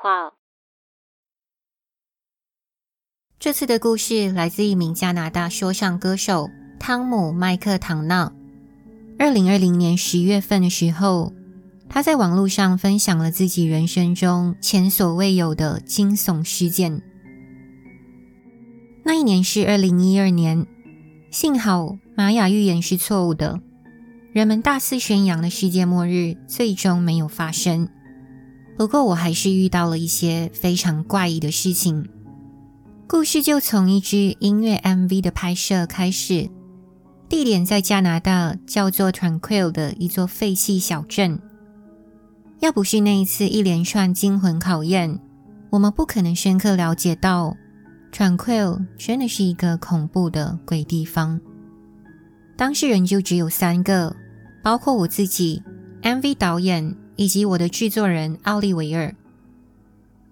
低人夜话。这次的故事来自一名加拿大说唱歌手汤姆·麦克唐纳。二零二零年十月份的时候，他在网络上分享了自己人生中前所未有的惊悚事件。那一年是二零一二年，幸好玛雅预言是错误的，人们大肆宣扬的世界末日最终没有发生。不过，我还是遇到了一些非常怪异的事情。故事就从一支音乐 MV 的拍摄开始，地点在加拿大叫做 Tranquil 的一座废弃小镇。要不是那一次一连串惊魂考验，我们不可能深刻了解到 Tranquil 真的是一个恐怖的鬼地方。当事人就只有三个，包括我自己、MV 导演。以及我的制作人奥利维尔。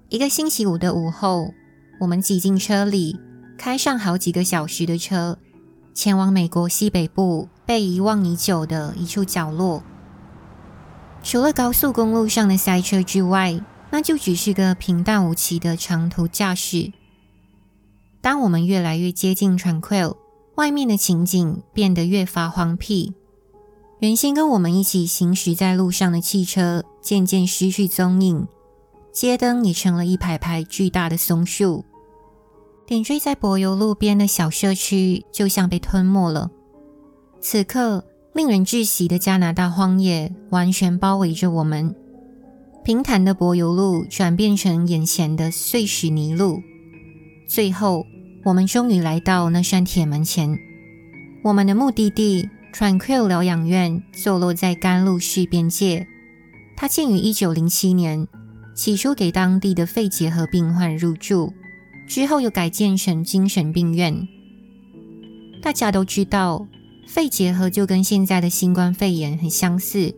一个星期五的午后，我们挤进车里，开上好几个小时的车，前往美国西北部被遗忘已久的一处角落。除了高速公路上的塞车之外，那就只是个平淡无奇的长途驾驶。当我们越来越接近 Tranquil，外面的情景变得越发荒僻。原先跟我们一起行驶在路上的汽车渐渐失去踪影，街灯也成了一排排巨大的松树。点缀在柏油路边的小社区就像被吞没了。此刻，令人窒息的加拿大荒野完全包围着我们。平坦的柏油路转变成眼前的碎石泥路。最后，我们终于来到那扇铁门前。我们的目的地。Tranquil 疗养院坐落在甘露市边界，它建于一九零七年，起初给当地的肺结核病患入住，之后又改建成精神病院。大家都知道，肺结核就跟现在的新冠肺炎很相似，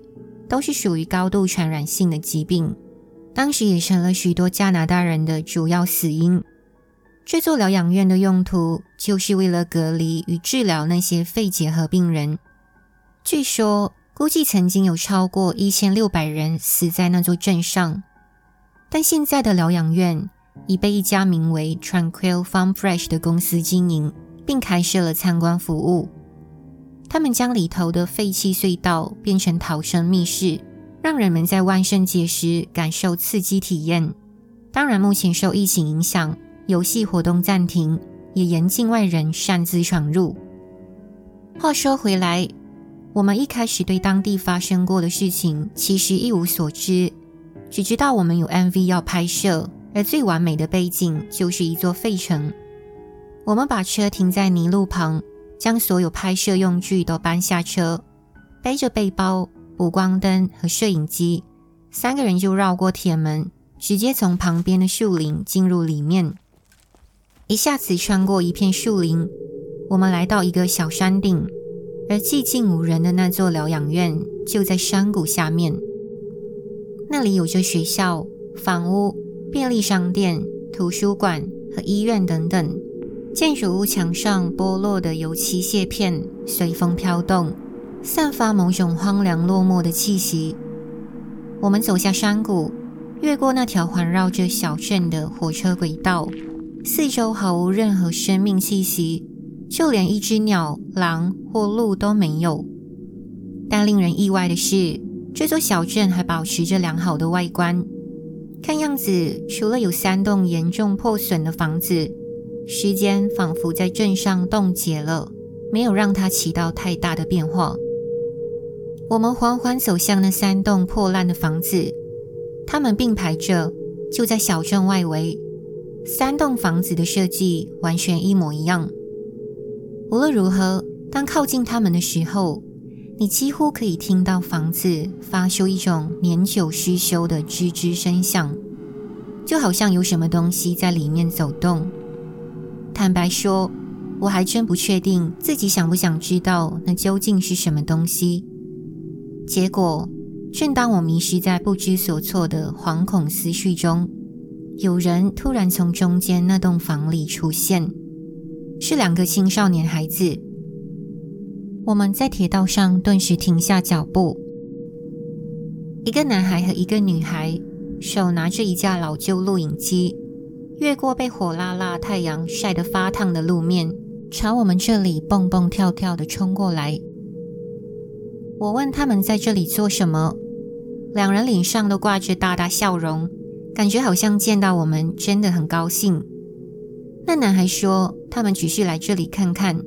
都是属于高度传染性的疾病，当时也成了许多加拿大人的主要死因。这座疗养院的用途就是为了隔离与治疗那些肺结核病人。据说，估计曾经有超过一千六百人死在那座镇上。但现在的疗养院已被一家名为 Tranquil Farm Fresh 的公司经营，并开设了参观服务。他们将里头的废弃隧道变成逃生密室，让人们在万圣节时感受刺激体验。当然，目前受疫情影响，游戏活动暂停，也严禁外人擅自闯入。话说回来。我们一开始对当地发生过的事情其实一无所知，只知道我们有 MV 要拍摄，而最完美的背景就是一座废城。我们把车停在泥路旁，将所有拍摄用具都搬下车，背着背包、补光灯和摄影机，三个人就绕过铁门，直接从旁边的树林进入里面。一下子穿过一片树林，我们来到一个小山顶。而寂静无人的那座疗养院就在山谷下面，那里有着学校、房屋、便利商店、图书馆和医院等等。建筑物墙上剥落的油漆屑片随风飘动，散发某种荒凉落寞的气息。我们走下山谷，越过那条环绕着小镇的火车轨道，四周毫无任何生命气息。就连一只鸟、狼或鹿都没有。但令人意外的是，这座小镇还保持着良好的外观。看样子，除了有三栋严重破损的房子，时间仿佛在镇上冻结了，没有让它起到太大的变化。我们缓缓走向那三栋破烂的房子，它们并排着，就在小镇外围。三栋房子的设计完全一模一样。无论如何，当靠近他们的时候，你几乎可以听到房子发出一种年久失修的吱吱声响，就好像有什么东西在里面走动。坦白说，我还真不确定自己想不想知道那究竟是什么东西。结果，正当我迷失在不知所措的惶恐思绪中，有人突然从中间那栋房里出现。是两个青少年孩子。我们在铁道上顿时停下脚步。一个男孩和一个女孩手拿着一架老旧录影机，越过被火辣辣太阳晒得发烫的路面，朝我们这里蹦蹦跳跳地冲过来。我问他们在这里做什么，两人脸上都挂着大大笑容，感觉好像见到我们真的很高兴。那男孩说他们只是来这里看看。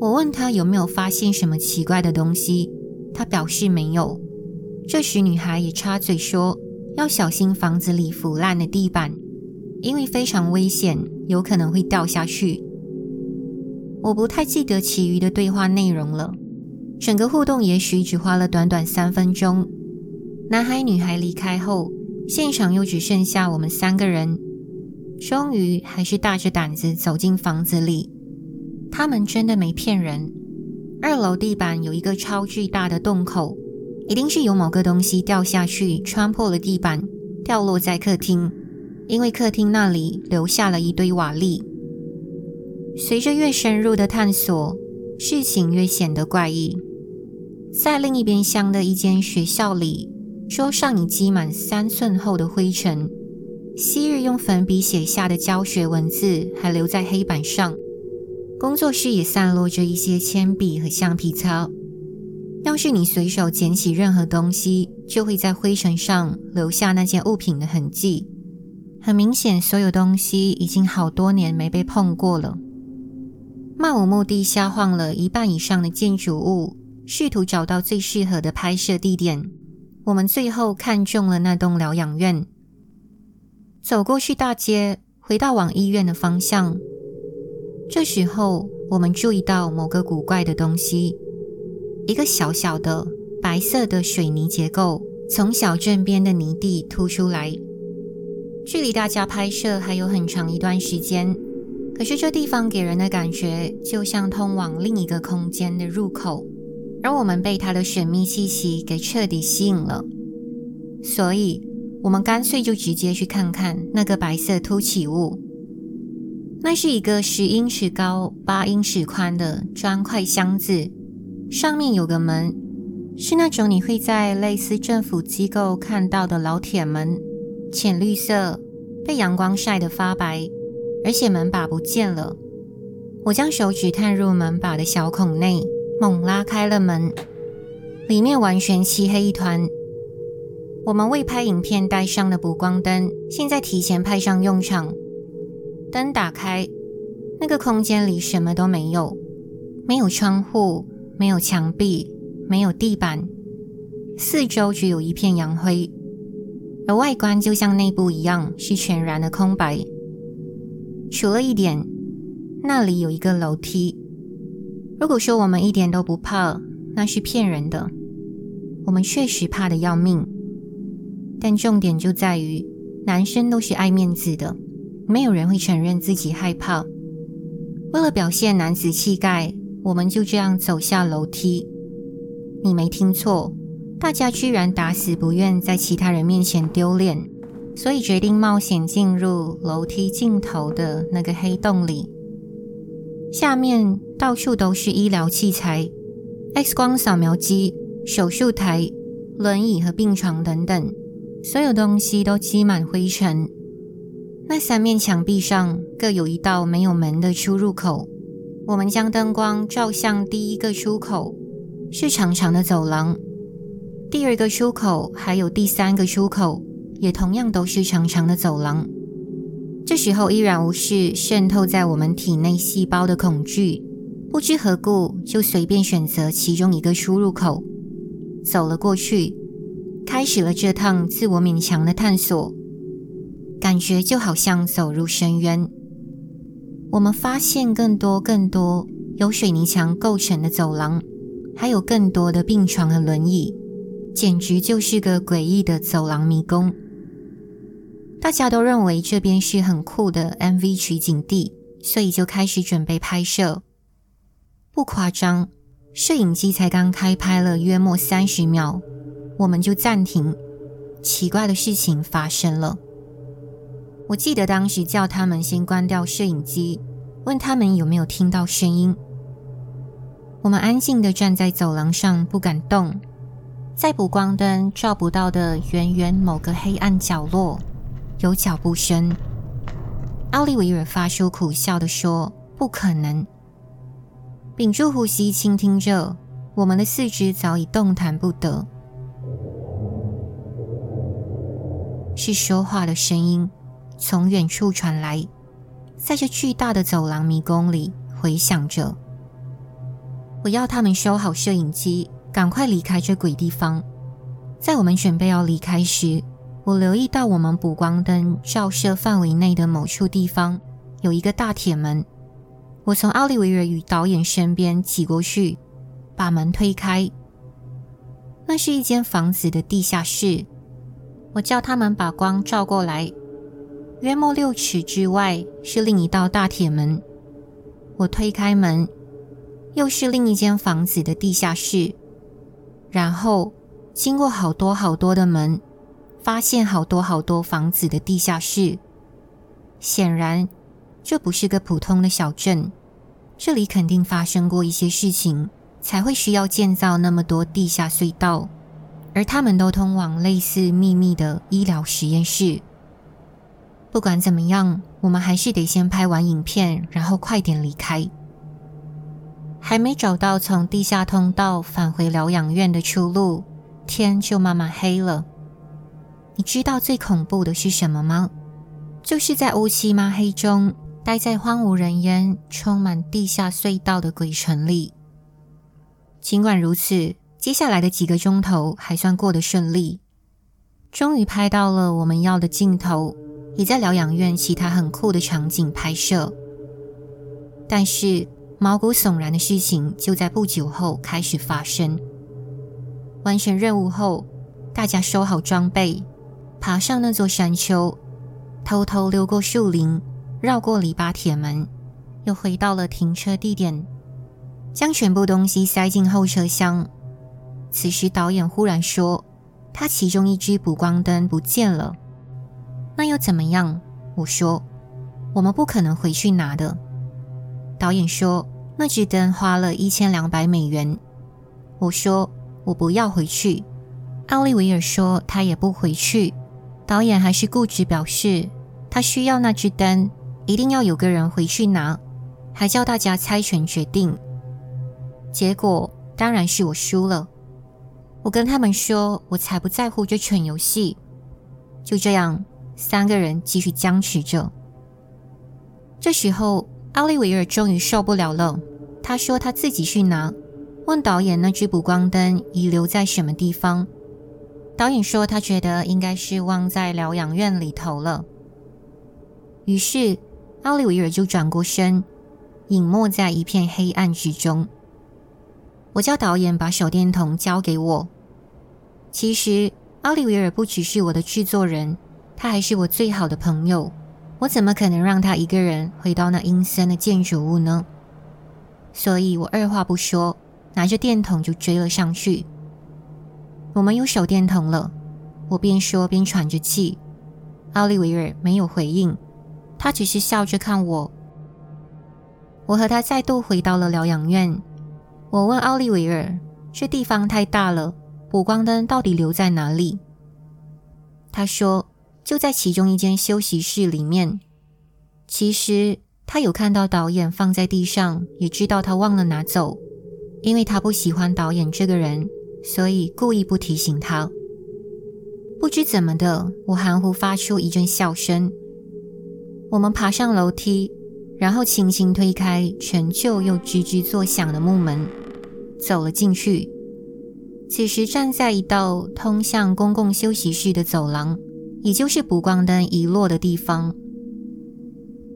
我问他有没有发现什么奇怪的东西，他表示没有。这时女孩也插嘴说要小心房子里腐烂的地板，因为非常危险，有可能会掉下去。我不太记得其余的对话内容了。整个互动也许只花了短短三分钟。男孩女孩离开后，现场又只剩下我们三个人。终于还是大着胆子走进房子里。他们真的没骗人。二楼地板有一个超巨大的洞口，一定是有某个东西掉下去，穿破了地板，掉落在客厅。因为客厅那里留下了一堆瓦砾。随着越深入的探索，事情越显得怪异。在另一边厢的一间学校里，桌上已积满三寸厚的灰尘，昔日用粉笔写下的教学文字还留在黑板上。工作室也散落着一些铅笔和橡皮擦。要是你随手捡起任何东西，就会在灰尘上留下那件物品的痕迹。很明显，所有东西已经好多年没被碰过了。漫无目的瞎晃了一半以上的建筑物。试图找到最适合的拍摄地点，我们最后看中了那栋疗养院。走过去大街，回到往医院的方向。这时候，我们注意到某个古怪的东西：一个小小的白色的水泥结构从小镇边的泥地凸出来。距离大家拍摄还有很长一段时间，可是这地方给人的感觉就像通往另一个空间的入口。而我们被它的神秘气息给彻底吸引了，所以我们干脆就直接去看看那个白色凸起物。那是一个十英尺高、八英尺宽的砖块箱子，上面有个门，是那种你会在类似政府机构看到的老铁门，浅绿色，被阳光晒得发白，而且门把不见了。我将手指探入门把的小孔内。猛拉开了门，里面完全漆黑一团。我们为拍影片带上的补光灯，现在提前派上用场。灯打开，那个空间里什么都没有，没有窗户，没有墙壁，没有地板，四周只有一片洋灰，而外观就像内部一样，是全然的空白。除了一点，那里有一个楼梯。如果说我们一点都不怕，那是骗人的。我们确实怕得要命，但重点就在于，男生都是爱面子的，没有人会承认自己害怕。为了表现男子气概，我们就这样走下楼梯。你没听错，大家居然打死不愿在其他人面前丢脸，所以决定冒险进入楼梯尽头的那个黑洞里。下面到处都是医疗器材，X 光扫描机、手术台、轮椅和病床等等，所有东西都积满灰尘。那三面墙壁上各有一道没有门的出入口。我们将灯光照向第一个出口，是长长的走廊。第二个出口还有第三个出口，也同样都是长长的走廊。这时候依然无视渗透在我们体内细胞的恐惧，不知何故就随便选择其中一个出入口，走了过去，开始了这趟自我勉强的探索，感觉就好像走入深渊。我们发现更多更多由水泥墙构成的走廊，还有更多的病床和轮椅，简直就是个诡异的走廊迷宫。大家都认为这边是很酷的 MV 取景地，所以就开始准备拍摄。不夸张，摄影机才刚开拍了约莫三十秒，我们就暂停。奇怪的事情发生了。我记得当时叫他们先关掉摄影机，问他们有没有听到声音。我们安静地站在走廊上，不敢动。在补光灯照不到的远远某个黑暗角落，有脚步声。奥利维尔发出苦笑的说：“不可能。”屏住呼吸，倾听着，我们的四肢早已动弹不得。是说话的声音从远处传来，在这巨大的走廊迷宫里回响着。我要他们收好摄影机。赶快离开这鬼地方！在我们准备要离开时，我留意到我们补光灯照射范围内的某处地方有一个大铁门。我从奥利维尔与导演身边挤过去，把门推开。那是一间房子的地下室。我叫他们把光照过来。约莫六尺之外是另一道大铁门。我推开门，又是另一间房子的地下室。然后经过好多好多的门，发现好多好多房子的地下室。显然，这不是个普通的小镇，这里肯定发生过一些事情，才会需要建造那么多地下隧道，而他们都通往类似秘密的医疗实验室。不管怎么样，我们还是得先拍完影片，然后快点离开。还没找到从地下通道返回疗养院的出路，天就慢慢黑了。你知道最恐怖的是什么吗？就是在乌漆嘛黑中，待在荒无人烟、充满地下隧道的鬼城里。尽管如此，接下来的几个钟头还算过得顺利，终于拍到了我们要的镜头，也在疗养院其他很酷的场景拍摄。但是，毛骨悚然的事情就在不久后开始发生。完成任务后，大家收好装备，爬上那座山丘，偷偷溜过树林，绕过篱笆铁门，又回到了停车地点，将全部东西塞进后车厢。此时，导演忽然说：“他其中一支补光灯不见了。”那又怎么样？我说：“我们不可能回去拿的。”导演说。那支灯花了一千两百美元。我说我不要回去。奥利维尔说他也不回去。导演还是固执表示他需要那支灯，一定要有个人回去拿，还叫大家猜拳决定。结果当然是我输了。我跟他们说我才不在乎这蠢游戏。就这样，三个人继续僵持着。这时候。奥利维尔终于受不了了，他说他自己去拿，问导演那支补光灯遗留在什么地方。导演说他觉得应该是忘在疗养院里头了。于是奥利维尔就转过身，隐没在一片黑暗之中。我叫导演把手电筒交给我。其实奥利维尔不只是我的制作人，他还是我最好的朋友。我怎么可能让他一个人回到那阴森的建筑物呢？所以我二话不说，拿着电筒就追了上去。我们有手电筒了，我边说边喘着气。奥利维尔没有回应，他只是笑着看我。我和他再度回到了疗养院。我问奥利维尔：“这地方太大了，补光灯到底留在哪里？”他说。就在其中一间休息室里面。其实他有看到导演放在地上，也知道他忘了拿走，因为他不喜欢导演这个人，所以故意不提醒他。不知怎么的，我含糊发出一阵笑声。我们爬上楼梯，然后轻轻推开陈旧又吱吱作响的木门，走了进去。此时站在一道通向公共休息室的走廊。也就是补光灯遗落的地方。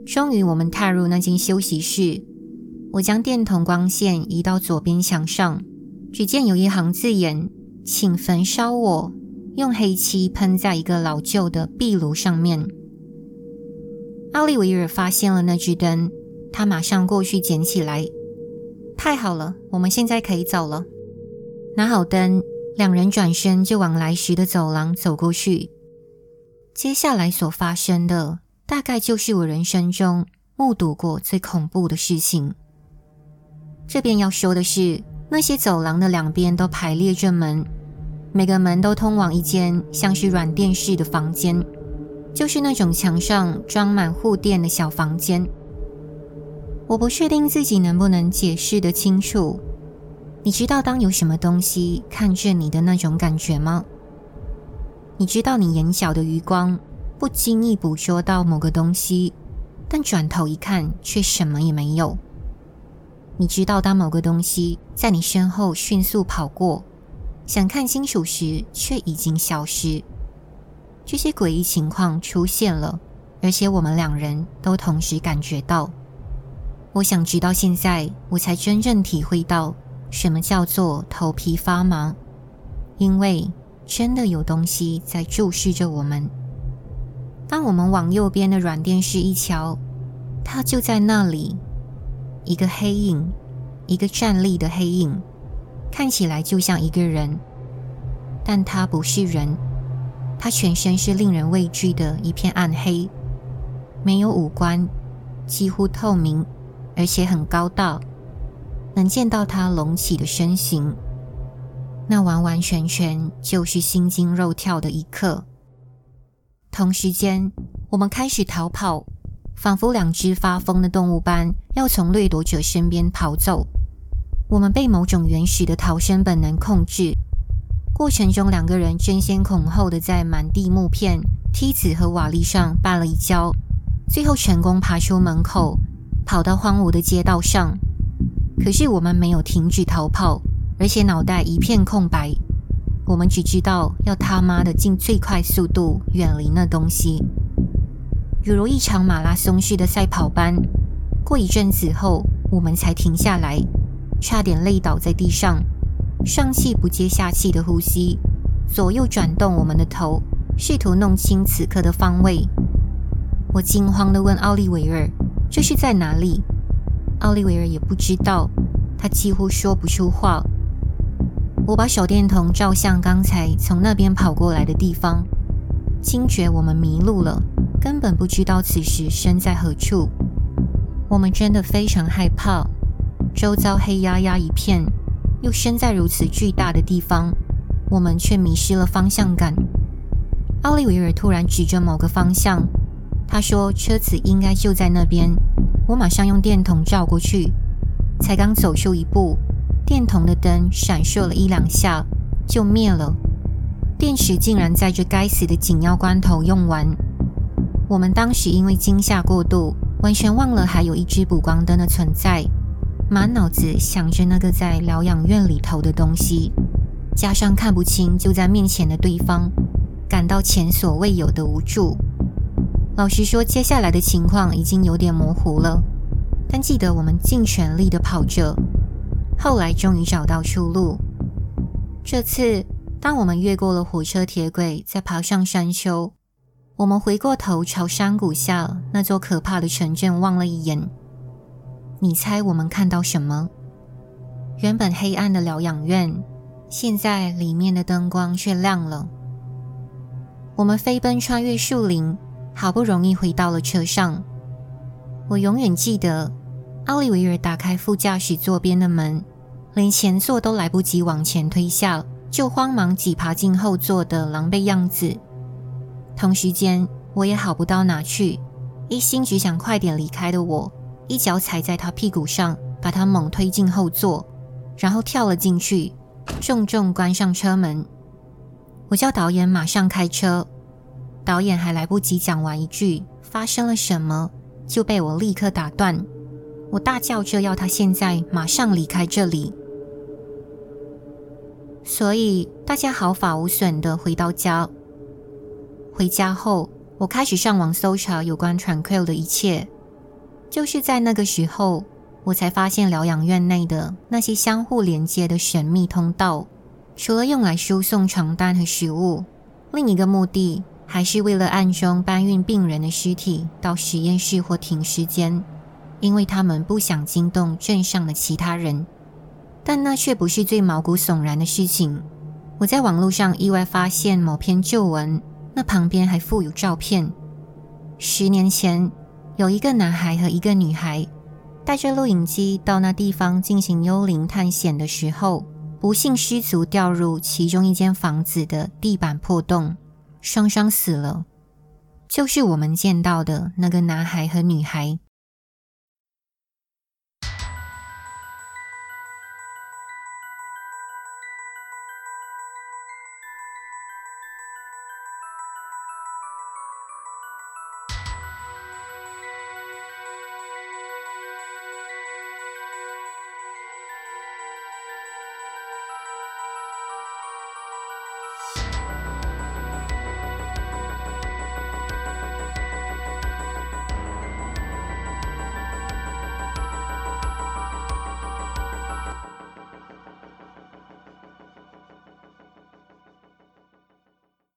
终于，我们踏入那间休息室。我将电筒光线移到左边墙上，只见有一行字眼：“请焚烧我。”用黑漆喷在一个老旧的壁炉上面。奥利维尔发现了那支灯，他马上过去捡起来。太好了，我们现在可以走了。拿好灯，两人转身就往来时的走廊走过去。接下来所发生的，大概就是我人生中目睹过最恐怖的事情。这边要说的是，那些走廊的两边都排列着门，每个门都通往一间像是软垫式的房间，就是那种墙上装满护垫的小房间。我不确定自己能不能解释得清楚。你知道当有什么东西看着你的那种感觉吗？你知道你眼角的余光不经意捕捉到某个东西，但转头一看却什么也没有。你知道当某个东西在你身后迅速跑过。想看清楚时，却已经消失。这些诡异情况出现了，而且我们两人都同时感觉到。我想直到现在，我才真正体会到什么叫做头皮发麻，因为真的有东西在注视着我们。当我们往右边的软垫室一瞧，它就在那里，一个黑影，一个站立的黑影。看起来就像一个人，但他不是人，他全身是令人畏惧的一片暗黑，没有五官，几乎透明，而且很高大，能见到他隆起的身形，那完完全全就是心惊肉跳的一刻。同时间，我们开始逃跑，仿佛两只发疯的动物般，要从掠夺者身边跑走。我们被某种原始的逃生本能控制，过程中两个人争先恐后的在满地木片、梯子和瓦砾上绊了一跤，最后成功爬出门口，跑到荒芜的街道上。可是我们没有停止逃跑，而且脑袋一片空白。我们只知道要他妈的尽最快速度远离那东西，犹如一场马拉松式的赛跑般。过一阵子后，我们才停下来。差点累倒在地上，上气不接下气的呼吸，左右转动我们的头，试图弄清此刻的方位。我惊慌地问奥利维尔：“这是在哪里？”奥利维尔也不知道，他几乎说不出话。我把手电筒照向刚才从那边跑过来的地方，惊觉我们迷路了，根本不知道此时身在何处。我们真的非常害怕。周遭黑压压一片，又身在如此巨大的地方，我们却迷失了方向感。奥利维尔突然指着某个方向，他说：“车子应该就在那边。”我马上用电筒照过去，才刚走出一步，电筒的灯闪烁了一两下就灭了，电池竟然在这该死的紧要关头用完。我们当时因为惊吓过度，完全忘了还有一支补光灯的存在。满脑子想着那个在疗养院里头的东西，加上看不清就在面前的对方，感到前所未有的无助。老实说，接下来的情况已经有点模糊了，但记得我们尽全力的跑着，后来终于找到出路。这次，当我们越过了火车铁轨，再爬上山丘，我们回过头朝山谷下那座可怕的城镇望了一眼。你猜我们看到什么？原本黑暗的疗养院，现在里面的灯光却亮了。我们飞奔穿越树林，好不容易回到了车上。我永远记得，奥利维尔打开副驾驶座边的门，连前座都来不及往前推下，就慌忙挤爬进后座的狼狈样子。同时间，我也好不到哪去，一心只想快点离开的我。一脚踩在他屁股上，把他猛推进后座，然后跳了进去，重重关上车门。我叫导演马上开车，导演还来不及讲完一句“发生了什么”，就被我立刻打断。我大叫着要他现在马上离开这里。所以大家毫发无损地回到家。回家后，我开始上网搜查有关 Tranquil 的一切。就是在那个时候，我才发现疗养院内的那些相互连接的神秘通道，除了用来输送床单和食物，另一个目的还是为了暗中搬运病人的尸体到实验室或停尸间，因为他们不想惊动镇上的其他人。但那却不是最毛骨悚然的事情。我在网络上意外发现某篇旧闻，那旁边还附有照片。十年前。有一个男孩和一个女孩带着录影机到那地方进行幽灵探险的时候，不幸失足掉入其中一间房子的地板破洞，双双死了。就是我们见到的那个男孩和女孩。